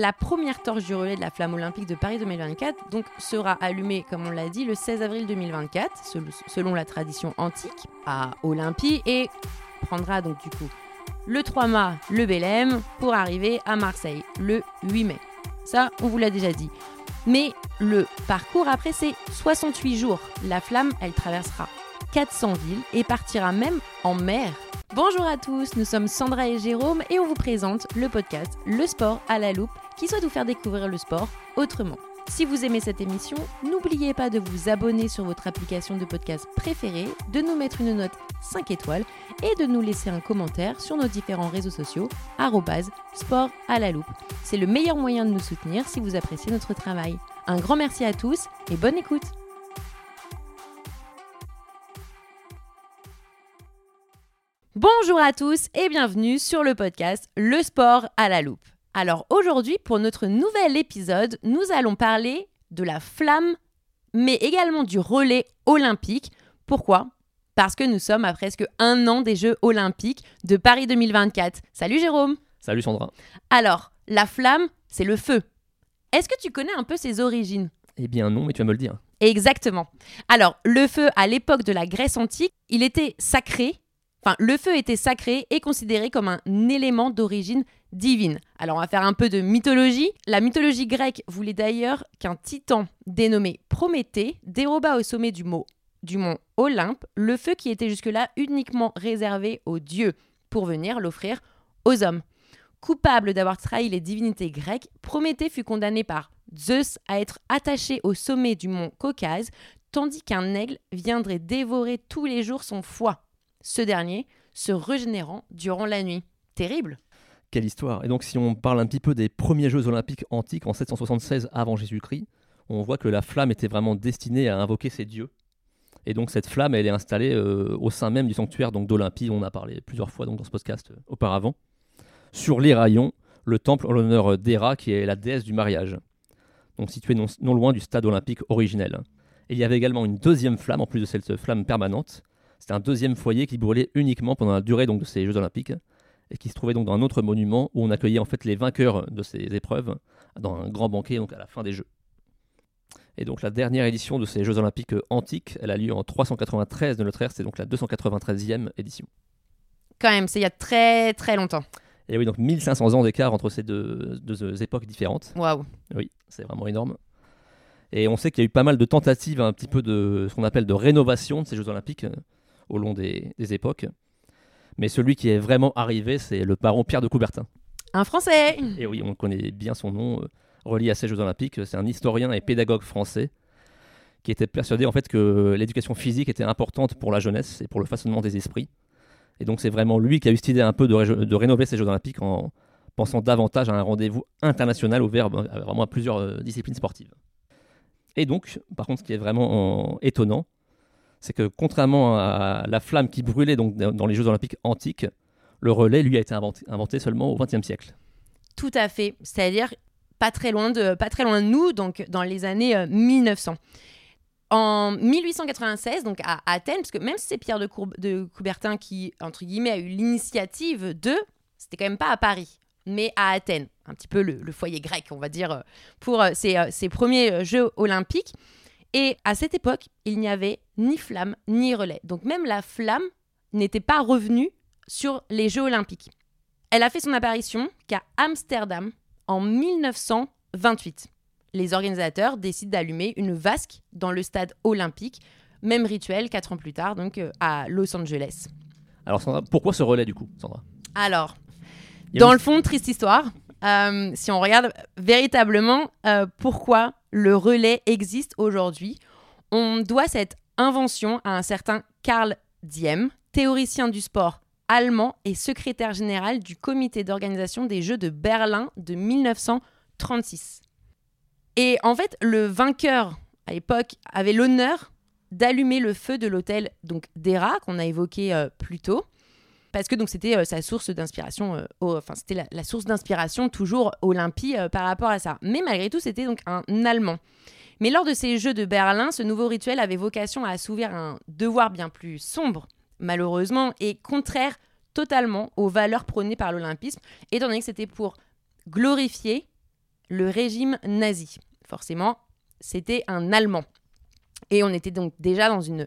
la première torche du relais de la flamme olympique de Paris 2024 donc, sera allumée, comme on l'a dit, le 16 avril 2024, selon la tradition antique, à Olympie, et prendra donc du coup le 3 mai le Bélème pour arriver à Marseille le 8 mai. Ça, on vous l'a déjà dit. Mais le parcours après, c'est 68 jours. La flamme, elle traversera 400 villes et partira même en mer. Bonjour à tous, nous sommes Sandra et Jérôme et on vous présente le podcast Le sport à la loupe qui souhaite vous faire découvrir le sport autrement. Si vous aimez cette émission, n'oubliez pas de vous abonner sur votre application de podcast préférée, de nous mettre une note 5 étoiles et de nous laisser un commentaire sur nos différents réseaux sociaux sport à la loupe. C'est le meilleur moyen de nous soutenir si vous appréciez notre travail. Un grand merci à tous et bonne écoute Bonjour à tous et bienvenue sur le podcast Le sport à la loupe. Alors aujourd'hui, pour notre nouvel épisode, nous allons parler de la flamme, mais également du relais olympique. Pourquoi? Parce que nous sommes à presque un an des Jeux olympiques de Paris 2024. Salut Jérôme Salut Sandra Alors, la flamme, c'est le feu. Est-ce que tu connais un peu ses origines? Eh bien non, mais tu vas me le dire. Exactement. Alors, le feu, à l'époque de la Grèce antique, il était sacré. Enfin, le feu était sacré et considéré comme un élément d'origine divine. Alors on va faire un peu de mythologie. La mythologie grecque voulait d'ailleurs qu'un titan dénommé Prométhée déroba au sommet du, du mont Olympe le feu qui était jusque-là uniquement réservé aux dieux pour venir l'offrir aux hommes. Coupable d'avoir trahi les divinités grecques, Prométhée fut condamné par Zeus à être attaché au sommet du mont Caucase, tandis qu'un aigle viendrait dévorer tous les jours son foie, ce dernier se régénérant durant la nuit. Terrible quelle histoire Et donc, si on parle un petit peu des premiers Jeux olympiques antiques en 776 avant Jésus-Christ, on voit que la flamme était vraiment destinée à invoquer ces dieux. Et donc, cette flamme, elle est installée euh, au sein même du sanctuaire d'Olympie, on a parlé plusieurs fois donc, dans ce podcast euh, auparavant. Sur les rayons, le temple en l'honneur d'Héra, qui est la déesse du mariage, donc situé non, non loin du stade olympique originel. Et il y avait également une deuxième flamme, en plus de cette flamme permanente. C'était un deuxième foyer qui brûlait uniquement pendant la durée donc, de ces Jeux olympiques et qui se trouvait donc dans un autre monument où on accueillait en fait les vainqueurs de ces épreuves dans un grand banquet donc à la fin des Jeux. Et donc la dernière édition de ces Jeux olympiques antiques, elle a lieu en 393 de notre ère, c'est donc la 293e édition. Quand même, c'est il y a très très longtemps. Et oui, donc 1500 ans d'écart entre ces deux, deux époques différentes. Waouh. Oui, c'est vraiment énorme. Et on sait qu'il y a eu pas mal de tentatives, un petit peu de ce qu'on appelle de rénovation de ces Jeux olympiques au long des, des époques. Mais celui qui est vraiment arrivé, c'est le baron Pierre de Coubertin. Un Français Et oui, on connaît bien son nom, euh, relié à ces Jeux Olympiques. C'est un historien et pédagogue français qui était persuadé en fait que l'éducation physique était importante pour la jeunesse et pour le façonnement des esprits. Et donc c'est vraiment lui qui a eu cette idée un peu de, de, rénover ces Jeux Olympiques en pensant davantage à un rendez-vous international ouvert vraiment à plusieurs euh, disciplines sportives. Et donc, par contre, ce qui est vraiment étonnant, c'est que contrairement à la flamme qui brûlait donc dans les Jeux olympiques antiques, le relais, lui, a été inventé, seulement au XXe siècle. Tout à fait, c'est-à-dire pas très loin de, pas très loin de nous, donc dans les années 1900. Euh, en 1896, donc à Athènes, parce que même si c'est Pierre de, Coubertin qui, entre guillemets, a eu l'initiative de, c'était quand même pas à Paris, mais à Athènes, un petit peu le, foyer grec, on va dire, euh, pour ces euh, premiers Jeux olympiques. Et à cette époque, il n'y avait ni flamme ni relais. Donc même la flamme n'était pas revenue sur les Jeux olympiques. Elle a fait son apparition qu'à Amsterdam en 1928. Les organisateurs décident d'allumer une vasque dans le stade olympique, même rituel quatre ans plus tard, donc euh, à Los Angeles. Alors Sandra, pourquoi ce relais du coup, Sandra? Alors, dans le fond, triste histoire. Euh, si on regarde véritablement euh, pourquoi le relais existe aujourd'hui, on doit cette invention à un certain Karl Diem, théoricien du sport allemand et secrétaire général du comité d'organisation des Jeux de Berlin de 1936. Et en fait, le vainqueur à l'époque avait l'honneur d'allumer le feu de l'hôtel d'Era qu'on a évoqué euh, plus tôt parce que donc c'était euh, sa source d'inspiration, euh, enfin c'était la, source d'inspiration toujours Olympie euh, par rapport à ça. Mais malgré tout, c'était donc un Allemand. Mais lors de ces Jeux de Berlin, ce nouveau rituel avait vocation à assouvir un devoir bien plus sombre, malheureusement, et contraire totalement aux valeurs prônées par l'olympisme, étant donné que c'était pour glorifier le régime nazi. Forcément, c'était un Allemand. Et on était donc déjà dans une...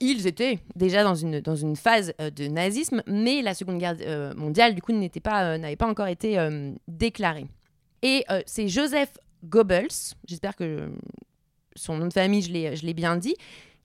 Ils étaient déjà dans une, phase euh, de nazisme, mais la Seconde Guerre euh, mondiale, du coup, euh, n'avait pas encore été déclarée. Et c'est Joseph Goebbels, j'espère que son nom de famille, je l'ai, je l'ai bien dit,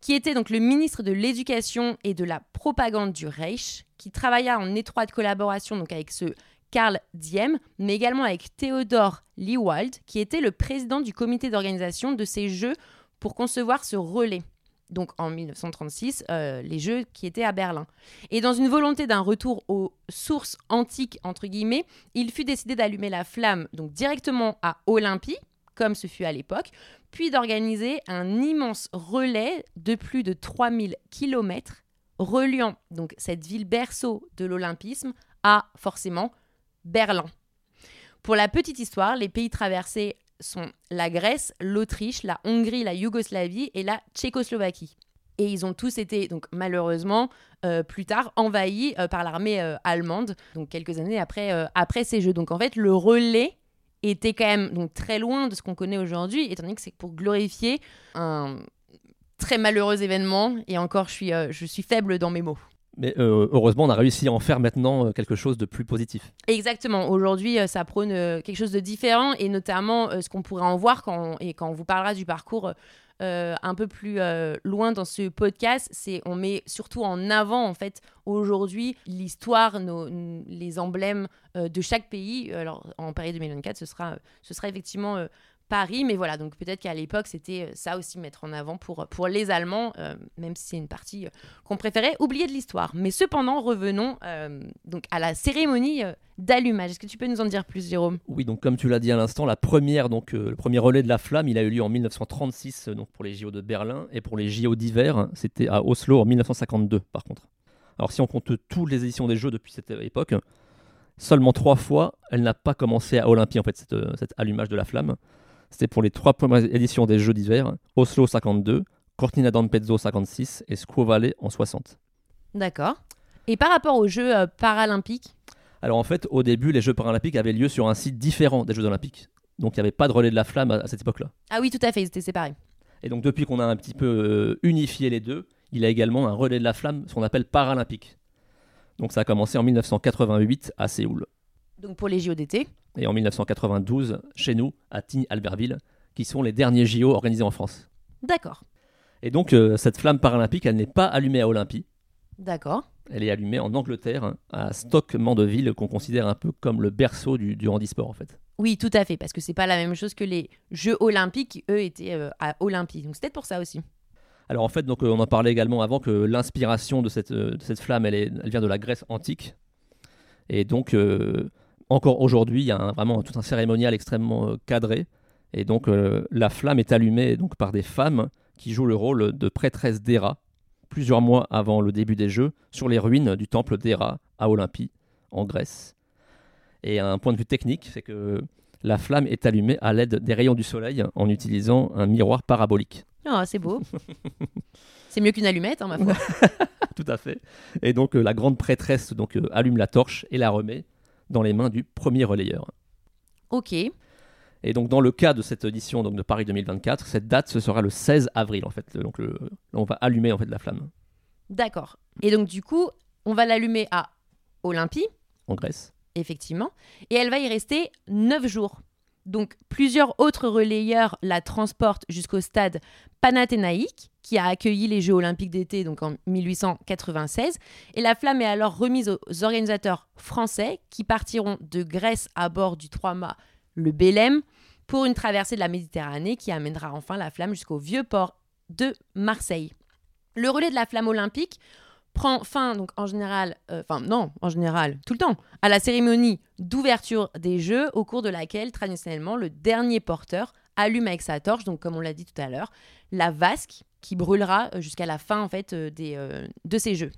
qui était donc le ministre de l'Éducation et de la Propagande du Reich, qui travailla en étroite collaboration donc avec ce Karl Diem, mais également avec Theodor Liewald, qui était le président du comité d'organisation de ces Jeux pour concevoir ce relais. Donc en 1936, euh, les Jeux qui étaient à Berlin. Et dans une volonté d'un retour aux sources antiques, entre guillemets, il fut décidé d'allumer la flamme donc directement à Olympie, comme ce fut à l'époque, puis d'organiser un immense relais de plus de 3000 km reliant donc cette ville berceau de l'olympisme à forcément Berlin. Pour la petite histoire, les pays traversés sont la Grèce, l'Autriche, la Hongrie, la Yougoslavie et la Tchécoslovaquie. Et ils ont tous été, donc malheureusement, euh, plus tard envahis euh, par l'armée euh, allemande, donc quelques années après, après ces jeux. Donc en fait, le relais était quand même donc, très loin de ce qu'on connaît aujourd'hui, étant donné que c'est pour glorifier un très malheureux événement. Et encore, je suis, je suis faible dans mes mots. Mais euh, heureusement, on a réussi à en faire maintenant euh, quelque chose de plus positif. Exactement. Aujourd'hui, euh, ça prône quelque chose de différent et notamment ce qu'on pourrait en voir quand on, et quand on vous parlera du parcours un peu plus loin dans ce podcast, c'est on met surtout en avant en fait aujourd'hui l'histoire, les emblèmes de chaque pays. Alors en Paris 2024, ce sera, ce sera effectivement Paris, mais voilà, donc peut-être qu'à l'époque, c'était euh, ça aussi mettre en avant pour, pour les Allemands, euh, même si c'est une partie euh, qu'on préférait oublier de l'histoire. Mais cependant, revenons euh, donc à la cérémonie euh, d'allumage. Est-ce que tu peux nous en dire plus, Jérôme? Oui, donc comme tu l'as dit à l'instant, la première, donc euh, le premier relais de la flamme, il a eu lieu en 1936, euh, donc pour les JO de Berlin, et pour les JO d'hiver, c'était à Oslo en 1952, par contre. Alors si on compte toutes les éditions des Jeux depuis cette euh, époque, seulement trois fois, elle n'a pas commencé à Olympie en fait, euh, cet allumage de la flamme. C'était pour les trois premières éditions des Jeux d'hiver, Oslo 52, Cortina d'Ampezzo 56 et Squaw Valley en 60. D'accord. Et par rapport aux Jeux euh, paralympiques, Alors en fait, au début, les Jeux paralympiques avaient lieu sur un site différent des Jeux olympiques. Donc il n'y avait pas de relais de la flamme à- à cette époque-là. ah oui, tout à fait, ils étaient séparés. Et donc depuis qu'on a un petit peu euh, unifié les deux, il a également un relais de la flamme, ce qu'on appelle paralympique. Donc ça a commencé en 1988 à Séoul. Donc pour les JO d'été. Et en 1992, chez nous, à Tignes-Albertville, qui sont les derniers JO organisés en France. D'accord. Et donc euh, cette flamme paralympique, elle n'est pas allumée à Olympie, D'accord. elle est allumée en Angleterre, hein, à Stoke-Mandeville, qu'on considère un peu comme le berceau du, du handisport en fait. Oui, tout à fait, parce que c'est pas la même chose que les Jeux olympiques qui, eux, étaient euh, à Olympie. Donc c'est peut-être pour ça aussi. Alors en fait, donc, euh, on en parlait également avant que l'inspiration de cette, euh, de cette flamme, elle, est- elle vient de la Grèce antique. Et donc, encore aujourd'hui, il y a un- vraiment tout un cérémonial extrêmement euh, cadré. Et donc, euh, la flamme est allumée donc, par des femmes qui jouent le rôle de prêtresses d'Héra, plusieurs mois avant le début des Jeux, sur les ruines du temple d'Héra à Olympie, en Grèce. Et un point de vue technique, c'est que la flamme est allumée à l'aide des rayons du soleil en utilisant un miroir parabolique. Ah, c'est beau. c'est mieux qu'une allumette, hein, ma foi. Tout à fait. Et donc euh, la grande prêtresse donc euh, allume la torche et la remet dans les mains du premier relayeur. Ok. Et donc dans le cas de cette édition donc de Paris 2024, cette date ce sera le 16 avril en fait. Donc le- on va allumer en fait la flamme D'accord. Et donc, du coup, on va l'allumer à Olympie, en Grèce. effectivement, et elle va y rester 9 jours. Donc, plusieurs autres relayeurs la transportent jusqu'au stade Panathénaïque, qui a accueilli les Jeux olympiques d'été en 1896. Et la flamme est alors remise aux organisateurs français qui partiront de Grèce à bord du trois-mâts le Bélem pour une traversée de la Méditerranée qui amènera enfin la flamme jusqu'au vieux port de Marseille. Le relais de la flamme olympique prend fin donc en général, euh, enfin non, en général, tout le temps, à la cérémonie d'ouverture des Jeux au cours de laquelle traditionnellement le dernier porteur allume avec sa torche, donc comme on l'a dit tout à l'heure, la vasque qui brûlera euh, jusqu'à la fin en fait euh, des, euh, de ces Jeux.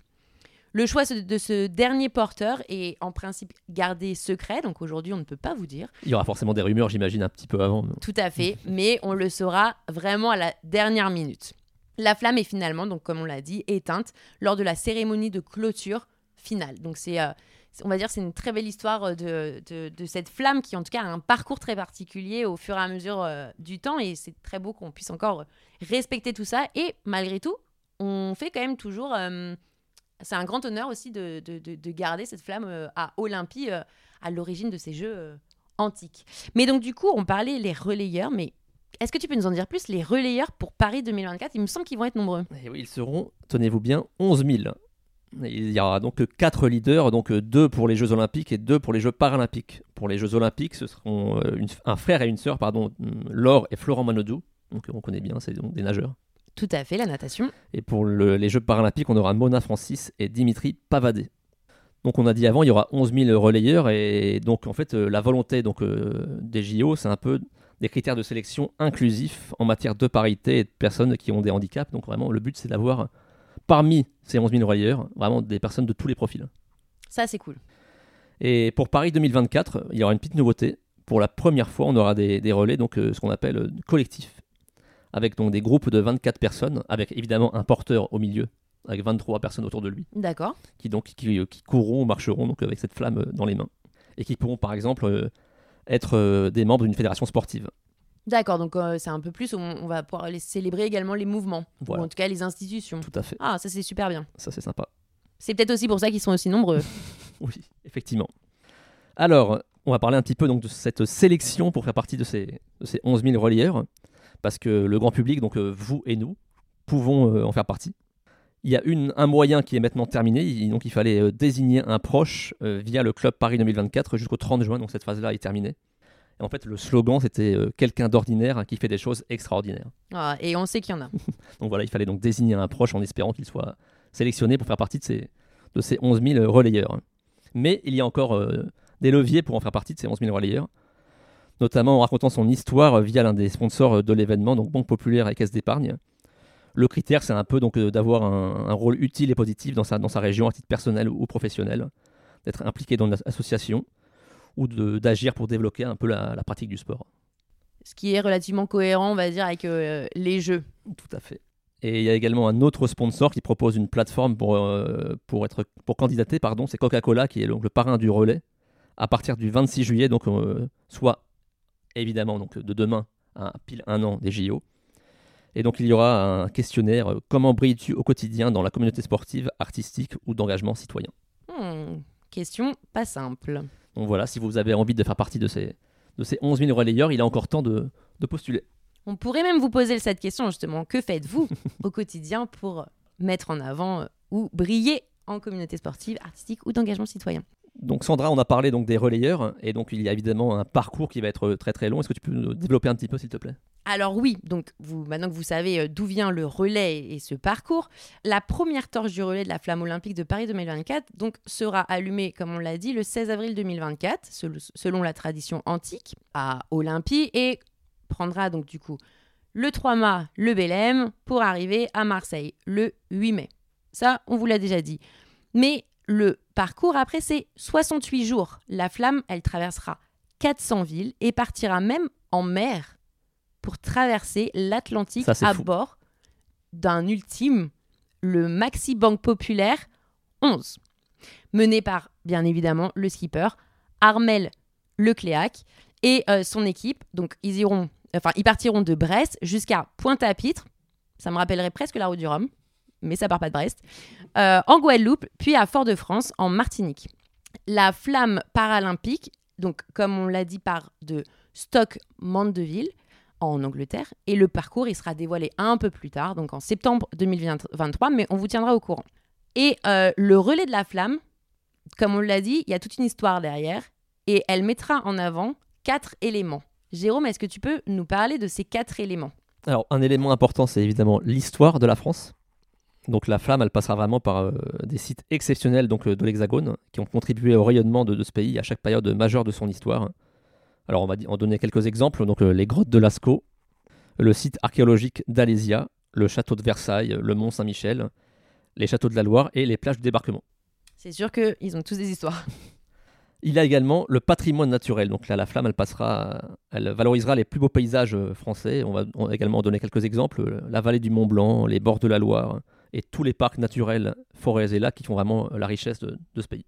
Le choix de ce dernier porteur est en principe gardé secret, donc aujourd'hui on ne peut pas vous dire. Il y aura forcément des rumeurs, j'imagine, un petit peu avant. Tout à fait, mais on le saura vraiment à la dernière minute. La flamme est finalement, donc comme on l'a dit, éteinte lors de la cérémonie de clôture finale. Donc c'est euh, on va dire c'est une très belle histoire de, de, cette flamme qui en tout cas a un parcours très particulier au fur et à mesure du temps et c'est très beau qu'on puisse encore respecter tout ça et malgré tout on fait quand même toujours c'est un grand honneur aussi de, de, garder cette flamme à Olympie à l'origine de ces jeux antiques. Mais donc du coup on parlait les relayeurs mais est-ce que tu peux nous en dire plus Les relayeurs pour Paris 2024, il me semble qu'ils vont être nombreux. Et eh oui, ils seront, tenez-vous bien, 11 000. Il y aura donc 4 leaders, donc 2 pour les Jeux Olympiques et 2 pour les Jeux Paralympiques. Pour les Jeux Olympiques, ce seront euh, un frère et une sœur, pardon, Laure et Florent Manodou. Donc on connaît bien, c'est donc des nageurs. Tout à fait, la natation. Et pour les Jeux Paralympiques, on aura Mona Francis et Dimitri Pavadé. Donc on a dit avant, il y aura 11 000 relayeurs et donc en fait euh, la volonté donc, euh, des JO, c'est un peu des critères de sélection inclusifs en matière de parité et de personnes qui ont des handicaps. Donc vraiment, le but, c'est d'avoir parmi ces 11 000 relayeurs, vraiment des personnes de tous les profils. Ça, c'est cool. Et pour Paris 2024, il y aura une petite nouveauté. Pour la première fois, on aura des, relais, donc euh, ce qu'on appelle euh, collectif, avec donc des groupes de 24 personnes, avec évidemment un porteur au milieu, avec 23 personnes autour de lui. D'accord. Qui donc qui, qui courront, marcheront donc avec cette flamme dans les mains, et qui pourront par exemple euh, être euh, des membres d'une fédération sportive. D'accord, donc euh, c'est un peu plus, on, va pouvoir les célébrer également les mouvements, ou en tout cas les institutions. Tout à fait. Ah, ça c'est super bien. Ça c'est sympa. C'est peut-être aussi pour ça qu'ils sont aussi nombreux. oui, effectivement. Alors, on va parler un petit peu donc, de cette sélection pour faire partie de ces, de ces 11 000 relieurs, parce que le grand public, donc euh, vous et nous, pouvons en faire partie. Il y a une, un moyen qui est maintenant terminé, donc il fallait euh, désigner un proche euh, via le club Paris 2024 jusqu'au 30 juin, donc cette phase-là est terminée. Et en fait, le slogan, c'était euh, quelqu'un d'ordinaire qui fait des choses extraordinaires. Ah, et on sait qu'il y en a. donc voilà, il fallait donc désigner un proche en espérant qu'il soit sélectionné pour faire partie de ces, de ces 11 000 relayeurs. Mais il y a encore des leviers pour en faire partie de ces 11 000 relayeurs, notamment en racontant son histoire via l'un des sponsors de l'événement, donc Banque Populaire et Caisse d'Épargne. Le critère, c'est un peu donc euh, d'avoir un, rôle utile et positif dans sa, dans sa région à titre personnel ou professionnel, d'être impliqué dans une association ou d'agir pour développer un peu la, pratique du sport. Ce qui est relativement cohérent, on va dire, avec euh, les jeux. Tout à fait. Et il y a également un autre sponsor qui propose une plateforme pour, euh, pour, être, pour candidater, pardon, c'est Coca-Cola qui est donc le parrain du relais à partir du 26 juillet, donc soit évidemment donc de demain à pile un an des JO, et donc il y aura un questionnaire euh, Comment brilles-tu au quotidien dans la communauté sportive, artistique ou d'engagement citoyen hmm, Question pas simple. Donc voilà, si vous avez envie de faire partie de ces, de ces 11 000 relayeurs, il est encore temps de, de postuler. On pourrait même vous poser cette question justement. Que faites-vous au quotidien pour mettre en avant euh, ou briller en communauté sportive, artistique ou d'engagement citoyen? Donc Sandra, on a parlé donc des relayeurs et donc il y a évidemment un parcours qui va être très très long. Est-ce que tu peux nous développer un petit peu s'il te plaît? Alors oui, donc maintenant que vous savez euh, d'où vient le relais et ce parcours, la première torche du relais de la flamme olympique de Paris 2024 donc, sera allumée, comme on l'a dit, le 16 avril 2024, selon la tradition antique, à Olympie, et prendra donc du coup le 3 mai le Bélème pour arriver à Marseille le 8 mai. Ça, on vous l'a déjà dit. Mais le parcours après, c'est 68 jours. La flamme, elle traversera 400 villes et partira même en mer pour traverser l'Atlantique à bord d'un ultime, le Maxi Banque Populaire 11, mené par, bien évidemment, le skipper Armel Lecléac et euh, son équipe. Donc, ils iront, enfin, ils partiront de Brest jusqu'à Pointe-à-Pitre. Ça me rappellerait presque la route du Rhum, mais ça part pas de Brest. Euh, en Guadeloupe, puis à Fort-de-France, en Martinique. La flamme paralympique, donc comme on l'a dit par de Stock Mandeville, en Angleterre. Et le parcours, il sera dévoilé un peu plus tard, donc en septembre 2023, mais on vous tiendra au courant. Et euh, le relais de la flamme, comme on l'a dit, il y a toute une histoire derrière, et elle mettra en avant quatre éléments. Jérôme, est-ce que tu peux nous parler de ces quatre éléments? Alors, un élément important, c'est évidemment l'histoire de la France. Donc la flamme, elle passera vraiment par euh, des sites exceptionnels donc, euh, de l'Hexagone, qui ont contribué au rayonnement de, de, ce pays à chaque période majeure de son histoire. Alors on va en donner quelques exemples. Donc euh, les grottes de Lascaux, le site archéologique d'Alésia, le château de Versailles, le Mont Saint-Michel, les châteaux de la Loire et les plages de débarquement. C'est sûr qu'ils ont tous des histoires. Il y a également le patrimoine naturel. Donc là, la flamme, elle passera, elle valorisera les plus beaux paysages français. On va, également donner quelques exemples la vallée du Mont Blanc, les bords de la Loire et tous les parcs naturels, forêts et lacs qui font vraiment la richesse de ce pays.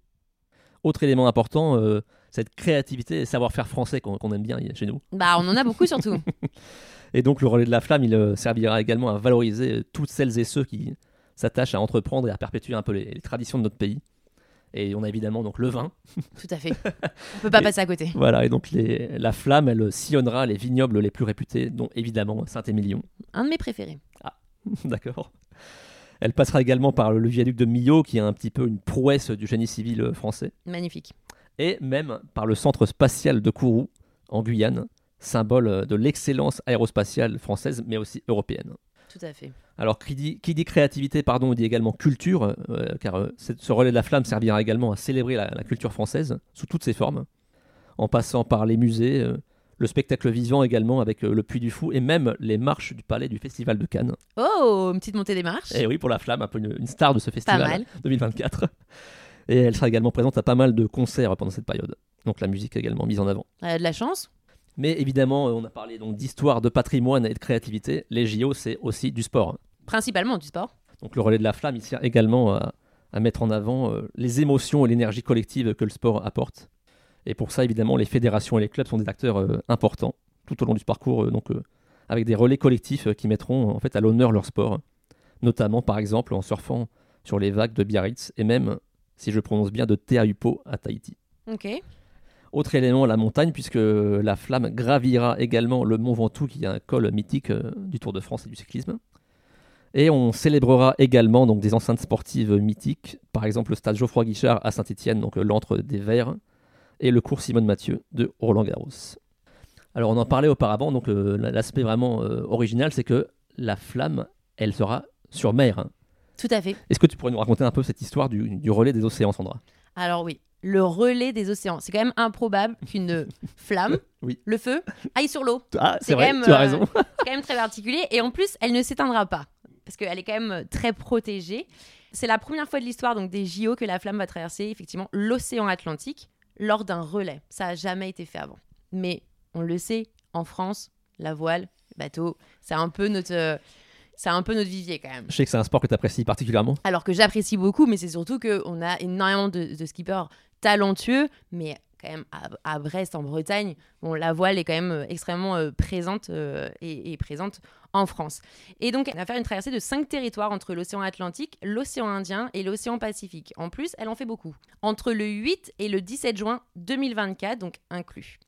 Autre élément important, euh, cette créativité et savoir-faire français qu'on aime bien chez nous. Bah, on en a beaucoup surtout. Et donc le relais de la flamme, il euh, servira également à valoriser euh, toutes celles et ceux qui s'attachent à entreprendre et à perpétuer un peu les, les traditions de notre pays. Et on a évidemment donc le vin. Tout à fait. On peut pas Et- passer à côté. Voilà, et donc les- la flamme, elle sillonnera les vignobles les plus réputés, dont évidemment Saint-Émilion. Un de mes préférés. D'accord. Elle passera également par le viaduc de Millau, qui est un petit peu une prouesse du génie civil euh, français, Magnifique. et même par le centre spatial de Kourou, en Guyane, symbole euh, de l'excellence aérospatiale française, mais aussi européenne. Tout à fait. Alors, qui dit, qui dit créativité, pardon, dit également culture, euh, car euh, ce relais de la flamme servira également à célébrer la, la culture française sous toutes ses formes, en passant par les musées, euh, le spectacle vivant également avec euh, le Puy du Fou, et même les marches du palais du Festival de Cannes. Oh, une petite montée des marches. Et oui, pour la flamme, un peu une, une star de ce Pas festival mal. 2024. Et elle sera également présente à pas mal de concerts pendant cette période. Donc la musique également mise en avant. Euh, de la chance. Mais évidemment, euh, on a parlé donc d'histoire, de patrimoine et de créativité. Les JO, c'est aussi du sport. Principalement du sport. Donc le relais de la flamme, il sert également à, à mettre en avant les émotions et l'énergie collective que le sport apporte. Et pour ça, évidemment, les fédérations et les clubs sont des acteurs euh, importants tout au long du parcours, euh, donc euh, avec des relais collectifs qui mettront en fait à l'honneur leur sport, notamment par exemple en surfant sur les vagues de Biarritz et même, si je prononce bien, de Teahupo à Tahiti. Ok. Autre élément, la montagne, puisque la flamme gravira également le Mont Ventoux, qui est un col mythique du Tour de France et du cyclisme. Et on célébrera également donc, des enceintes sportives mythiques, par exemple le stade Geoffroy Guichard à Saint-Etienne, donc l'antre des Verts, et le cours Simone Mathieu de Roland Garros. Alors on en parlait auparavant, donc euh, l'aspect vraiment euh, original, c'est que la flamme, elle sera sur mer. hein. Tout à fait. Est-ce que tu pourrais nous raconter un peu cette histoire du, du relais des océans, Sandra? Alors oui, le relais des océans. C'est quand même improbable qu'une flamme, Oui. le feu, aille sur l'eau. Ah, C'est vrai, quand même, tu as euh, raison. C'est quand même très particulier. Et en plus, elle ne s'éteindra pas. Parce qu'elle est quand même euh, très protégée. C'est la première fois de l'histoire donc des JO que la flamme va traverser effectivement l'océan Atlantique lors d'un relais. Ça n'a jamais été fait avant. Mais on le sait, en France, la voile, le bateau, c'est un peu notre, euh, c'est un peu notre vivier quand même. Je sais que c'est un sport que tu apprécies particulièrement. Alors que j'apprécie beaucoup, mais c'est surtout qu'on a énormément de, de skippers talentueux, mais quand même à, Brest, en Bretagne, bon, la voile est quand même euh, extrêmement euh, présente euh, et, et présente en France. Et donc, elle va faire une traversée de cinq territoires entre l'océan Atlantique, l'océan Indien et l'océan Pacifique. En plus, elle en fait beaucoup. Entre le 8 et le 17 juin 2024, donc inclus.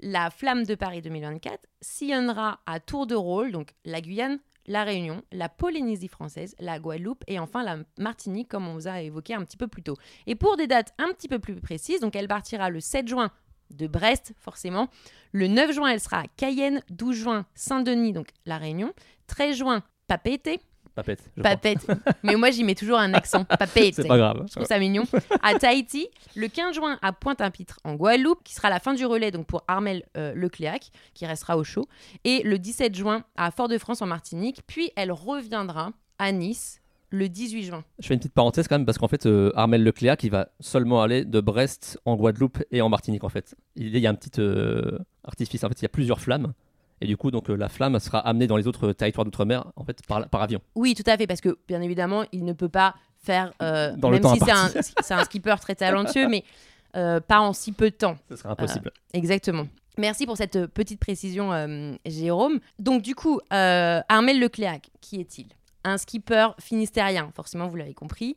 La Flamme de Paris 2024 sillonnera à tour de rôle, donc la Guyane, la Réunion, la Polynésie française, la Guadeloupe et enfin la Martinique, comme on vous a évoqué un petit peu plus tôt. Et pour des dates un petit peu plus précises, donc elle partira le 7 juin de Brest, forcément. Le 9 juin, elle sera à Cayenne. 12 juin, Saint-Denis, donc la Réunion. 13 juin, Papeete. Papette. je. Papette. Mais moi, j'y mets toujours un accent. Papeete. C'est pas grave. Je trouve ça mignon. À Tahiti, le 15 juin à Pointe-à-Pitre en Guadeloupe, qui sera la fin du relais donc pour Armel euh, Lecléac, qui restera au chaud. Et le 17 juin à Fort-de-France en Martinique. Puis elle reviendra à Nice le 18 juin. Je fais une petite parenthèse quand même parce qu'en fait, euh, Armel Lecléac, qui va seulement aller de Brest en Guadeloupe et en Martinique en fait. Il y a un petit euh, artifice. En fait, il y a plusieurs flammes. Et du coup, donc euh, la flamme sera amenée dans les autres territoires d'outre-mer en fait par, par avion. Oui, tout à fait, parce que bien évidemment, il ne peut pas faire, euh, Dans le même temps si c'est un, imparti. c'est un skipper très talentueux, mais euh, pas en si peu de temps. Ce sera impossible. Exactement. Merci pour cette euh, petite précision, euh, Jérôme. Donc, du coup, euh, Armel Lecléac, qui est-il? Un skipper finistérien, forcément, vous l'avez compris.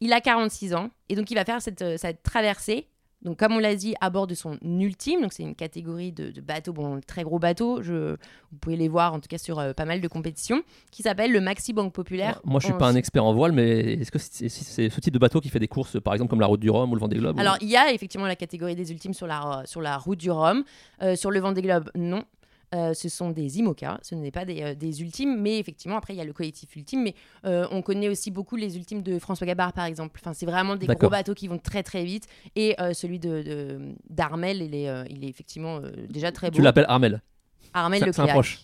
Il a 46 ans et donc il va faire cette, euh, cette traversée. Donc, comme on l'a dit, à bord de son ultime, donc c'est une catégorie de, de bateaux, bon, très gros bateaux, je, vous pouvez les voir en tout cas sur euh, pas mal de compétitions, qui s'appelle le Maxi Banque Populaire. Moi, je suis en- pas un expert en voile, mais est-ce que c'est ce type de bateau qui fait des courses, par exemple comme la Route du Rhum ou le Vendée Globe ou- Alors, il y a effectivement la catégorie des ultimes sur la, sur la route du Rhum. Euh, sur le Vendée Globe, non. Euh, ce sont des IMOCA, ce n'est pas des, euh, des ultimes, mais effectivement, après, il y a le collectif ultime, mais euh, on connaît aussi beaucoup les ultimes de François Gabard, par exemple. Enfin, c'est vraiment des gros bateaux qui vont très très vite, et celui de, d'Armel, il est, il est effectivement déjà très beau. Tu l'appelles Armel. Armel Le c'est un proche.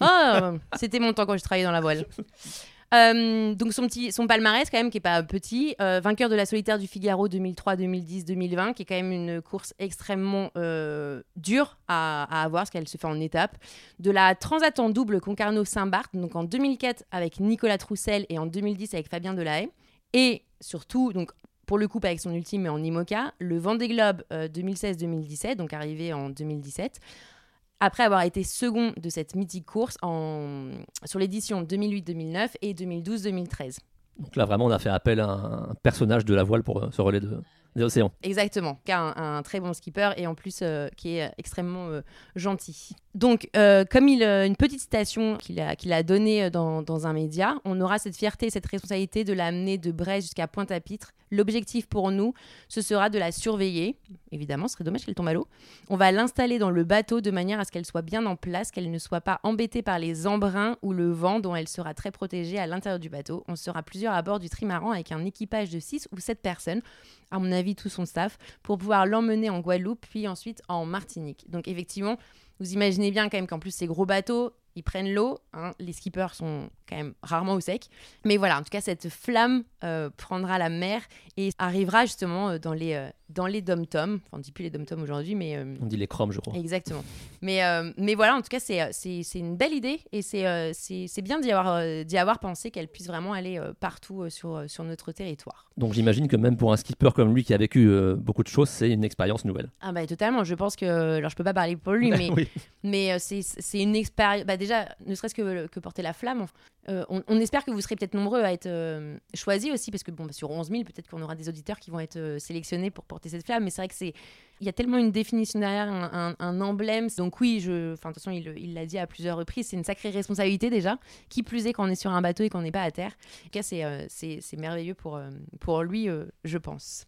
Oh, c'était mon temps quand je travaillais dans la voile. Euh, donc son palmarès quand même qui est pas petit Euh, vainqueur de la solitaire du Figaro 2003 2010 2020 qui est quand même une course extrêmement euh, dure à, à avoir parce qu'elle se fait en étapes. De la Transat double Concarneau Saint-Barth donc en 2004 avec Nicolas Troussel et en 2010 avec Fabien Delahaye. Et surtout donc pour le coup avec son ultime en IMOCA, le Vendée Globe 2016-2017, donc arrivé en 2017 après avoir été second de cette mythique course sur l'édition 2008-2009 et 2012-2013. Donc là, vraiment, on a fait appel à un personnage de la voile pour ce relais de, des océans. Exactement, qui a un, très bon skipper et en plus euh, qui est extrêmement euh, gentil. Donc, euh, comme il, une petite citation qu'il a, qu'il a donnée dans, dans, un média, on aura cette fierté et cette responsabilité de l'amener de Brest jusqu'à Pointe-à-Pitre. L'objectif pour nous, ce sera de la surveiller. Évidemment, ce serait dommage qu'elle tombe à l'eau. On va l'installer dans le bateau de manière à ce qu'elle soit bien en place, qu'elle ne soit pas embêtée par les embruns ou le vent dont elle sera très protégée à l'intérieur du bateau. On sera plusieurs à bord du trimaran avec un équipage de 6 ou 7 personnes à mon avis, tout son staff, pour pouvoir l'emmener en Guadeloupe, puis ensuite en Martinique. Donc effectivement, vous imaginez bien quand même qu'en plus ces gros bateaux, ils prennent l'eau. Hein. Les skippers sont quand même rarement au sec. Mais voilà, en tout cas, cette flamme euh, prendra la mer et arrivera justement euh, dans les, euh, dans les dom-toms. Enfin, on dit plus les dom-toms aujourd'hui, mais... on dit les chromes, je crois. Exactement. mais, mais voilà, en tout cas, c'est, c'est, c'est une belle idée et c'est, c'est, c'est bien d'y avoir, d'y avoir pensé qu'elle puisse vraiment aller partout sur, sur notre territoire. Donc j'imagine que même pour un skipper comme lui qui a vécu beaucoup de choses, c'est une expérience nouvelle. Ah bah totalement. Je pense que... Alors, je peux pas parler pour lui, mais, mais c'est, c'est une expérience... Bah, déjà, ne serait-ce que, que porter la flamme, euh, on, espère que vous serez peut-être nombreux à être euh, choisis aussi, parce que bon, bah, sur 11 000, peut-être qu'on aura des auditeurs qui vont être euh, sélectionnés pour porter cette flamme, mais c'est vrai que c'est il y a tellement une définition derrière, un, emblème. Donc oui, je, enfin de toute façon, il l'a dit à plusieurs reprises, c'est une sacrée responsabilité déjà. Qui plus est quand on est sur un bateau et qu'on n'est pas à terre. En tout cas, c'est merveilleux pour, pour lui, je pense.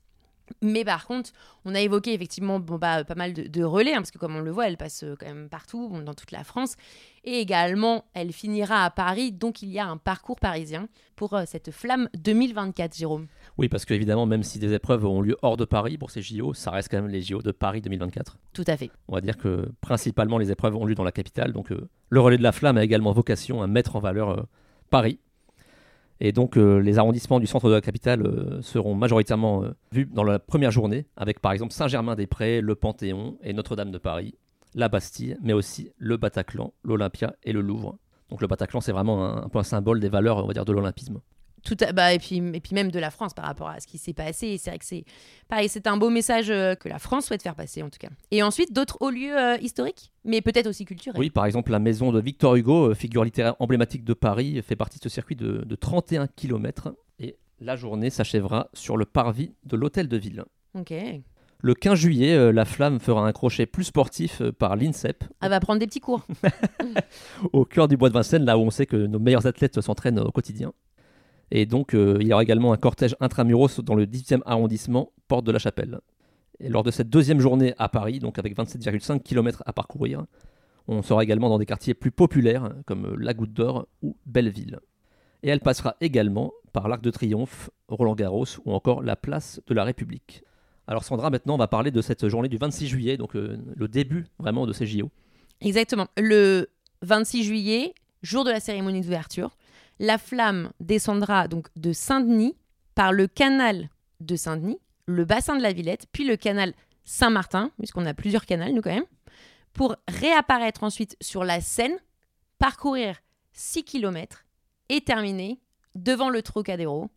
Mais par contre, on a évoqué effectivement bon, bah, pas mal de, relais, hein, parce que comme on le voit, elle passe euh, quand même partout, dans toute la France. Et également, elle finira à Paris, donc il y a un parcours parisien pour euh, cette flamme 2024, Jérôme. Oui, parce qu'évidemment, même si des épreuves ont lieu hors de Paris pour ces JO, ça reste quand même les JO de Paris 2024. Tout à fait. On va dire que principalement les épreuves ont lieu dans la capitale, donc euh, le relais de la flamme a également vocation à mettre en valeur Paris et donc euh, les arrondissements du centre de la capitale euh, seront majoritairement euh, vus dans la première journée, avec par exemple Saint-Germain-des-Prés, le Panthéon et Notre-Dame de Paris, la Bastille, mais aussi le Bataclan, l'Olympia et le Louvre. Donc le Bataclan, c'est vraiment un, un, point symbole des valeurs, on va dire, de l'olympisme bah, et, puis, et puis même de la France par rapport à ce qui s'est passé. C'est vrai que c'est pareil, c'est un beau message euh, que la France souhaite faire passer en tout cas. Et ensuite, d'autres hauts lieux euh, historiques, mais peut-être aussi culturels. Oui, par exemple, la maison de Victor Hugo, euh, figure littéraire emblématique de Paris, fait partie de ce circuit de, de 31 km. Et la journée s'achèvera sur le parvis de l'hôtel de ville. Ok. Le 15 juillet, la flamme fera un crochet plus sportif par l'INSEP. Elle va prendre des petits cours. au cœur du bois de Vincennes, là où on sait que nos meilleurs athlètes s'entraînent au quotidien. Et donc, euh, il y aura également un cortège intramuros dans le 18e arrondissement, porte de la Chapelle. Et lors de cette deuxième journée à Paris, donc avec 27,5 km à parcourir, on sera également dans des quartiers plus populaires comme la Goutte d'Or ou Belleville. Et elle passera également par l'Arc de Triomphe, Roland-Garros ou encore la Place de la République. Alors Sandra, maintenant on va parler de cette journée du 26 juillet, donc euh, le début vraiment de ces JO. Exactement. Le 26 juillet, jour de la cérémonie d'ouverture, la flamme descendra donc de Saint-Denis par le canal de Saint-Denis, le bassin de la Villette, puis le canal Saint-Martin, puisqu'on a plusieurs canaux nous quand même, pour réapparaître ensuite sur la Seine, parcourir 6 km et terminer devant le Trocadéro,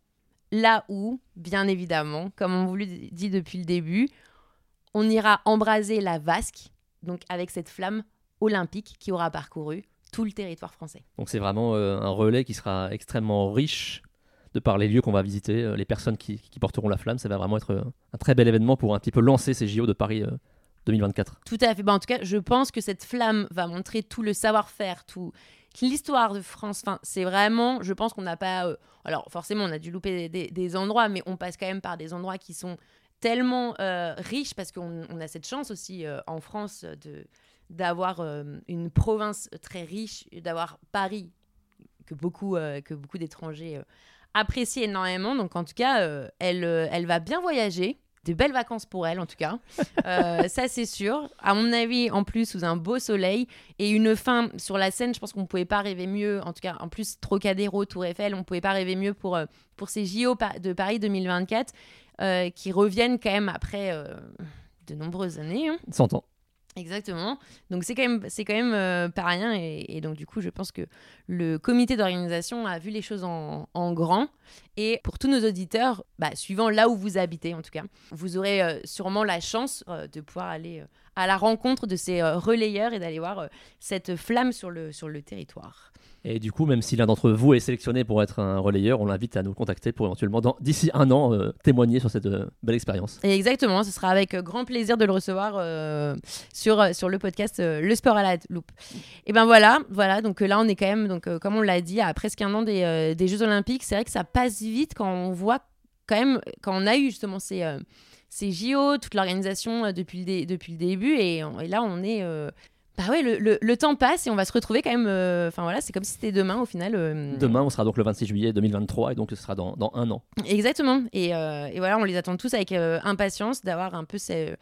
là où, bien évidemment, comme on vous le dit depuis le début, on ira embraser la vasque, donc avec cette flamme olympique qui aura parcouru tout le territoire français. Donc c'est vraiment euh, un relais qui sera extrêmement riche de par les lieux qu'on va visiter, euh, les personnes qui, porteront la flamme. Ça va vraiment être euh, un très bel événement pour un petit peu lancer ces JO de Paris 2024. Tout à fait. Bah, en tout cas, je pense que cette flamme va montrer tout le savoir-faire, tout l'histoire de France. Enfin, c'est vraiment, je pense qu'on n'a pas. alors forcément, on a dû louper des, endroits, mais on passe quand même par des endroits qui sont tellement riches parce qu'on a cette chance aussi en France de d'avoir euh, une province très riche, d'avoir Paris que beaucoup, euh, que beaucoup d'étrangers euh, apprécient énormément. Donc en tout cas, elle, elle va bien voyager. De belles vacances pour elle, en tout cas. ça, c'est sûr. À mon avis, en plus, sous un beau soleil et une fin sur la scène, je pense qu'on ne pouvait pas rêver mieux. En tout cas, en plus, Trocadéro, Tour Eiffel, on ne pouvait pas rêver mieux pour, pour ces JO de Paris 2024 qui reviennent quand même après de nombreuses années. Hein. 100 ans. Exactement. Donc c'est quand même, c'est quand même euh, pas rien. Et, donc du coup, je pense que le comité d'organisation a vu les choses en, grand. Et pour tous nos auditeurs, bah, suivant là où vous habitez en tout cas, vous aurez euh, sûrement la chance euh, de pouvoir aller à la rencontre de ces relayeurs et d'aller voir cette flamme sur le, sur le territoire. Et du coup, même si l'un d'entre vous est sélectionné pour être un relayeur, on l'invite à nous contacter pour éventuellement, d'ici un an, euh, témoigner sur cette euh, belle expérience. Et exactement, ce sera avec grand plaisir de le recevoir euh, sur, sur le podcast Le Sport à la Loupe. Et ben voilà, voilà, donc là on est quand même, donc, comme on l'a dit, à presque un an des, des Jeux Olympiques. C'est vrai que ça passe vite quand on voit quand même, quand on a eu justement ces ces JO, toute l'organisation depuis, le depuis le début. Et, et là, on est bah ouais, le, le, temps passe et on va se retrouver quand même. Euh, enfin voilà, c'est comme si c'était demain au final. Euh, demain, on sera donc le 26 juillet 2023 et donc ce sera dans, dans un an. Exactement. Et, euh, et, voilà, on les attend tous avec impatience d'avoir un peu ces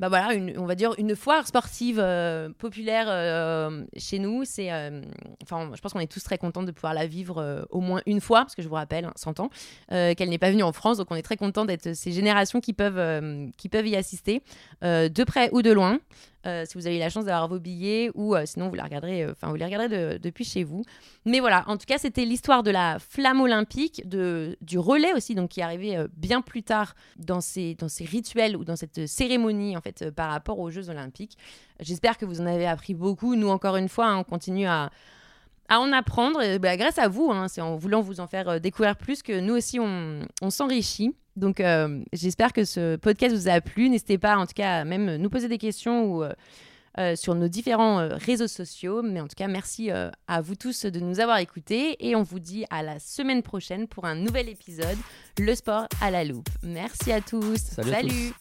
bah voilà, on va dire une foire sportive euh, populaire euh, chez nous. C'est, euh, je pense qu'on est tous très contents de pouvoir la vivre au moins une fois, parce que je vous rappelle, 100 hein, ans, qu'elle n'est pas venue en France, donc on est très content d'être ces générations qui peuvent y assister, de près ou de loin. Si vous avez la chance d'avoir vos billets ou sinon vous regarderez enfin vous les regarderez depuis chez vous mais voilà en tout cas c'était l'histoire de la flamme olympique de du relais aussi donc qui arrivé bien plus tard dans ces dans ces rituels ou dans cette cérémonie en fait euh, par rapport aux Jeux Olympiques. J'espère que vous en avez appris beaucoup. Nous, encore une fois, hein, on continue à, à en apprendre bah, grâce à vous. Hein. c'est en voulant vous en faire euh, découvrir plus que nous aussi, on s'enrichit. Donc, euh, j'espère que ce podcast vous a plu. N'hésitez pas, en tout cas, à même nous poser des questions ou euh, sur nos différents euh, réseaux sociaux. Mais en tout cas, merci euh, à vous tous de nous avoir écoutés et on vous dit à la semaine prochaine pour un nouvel épisode, Le sport à la loupe. Merci à tous. Salut.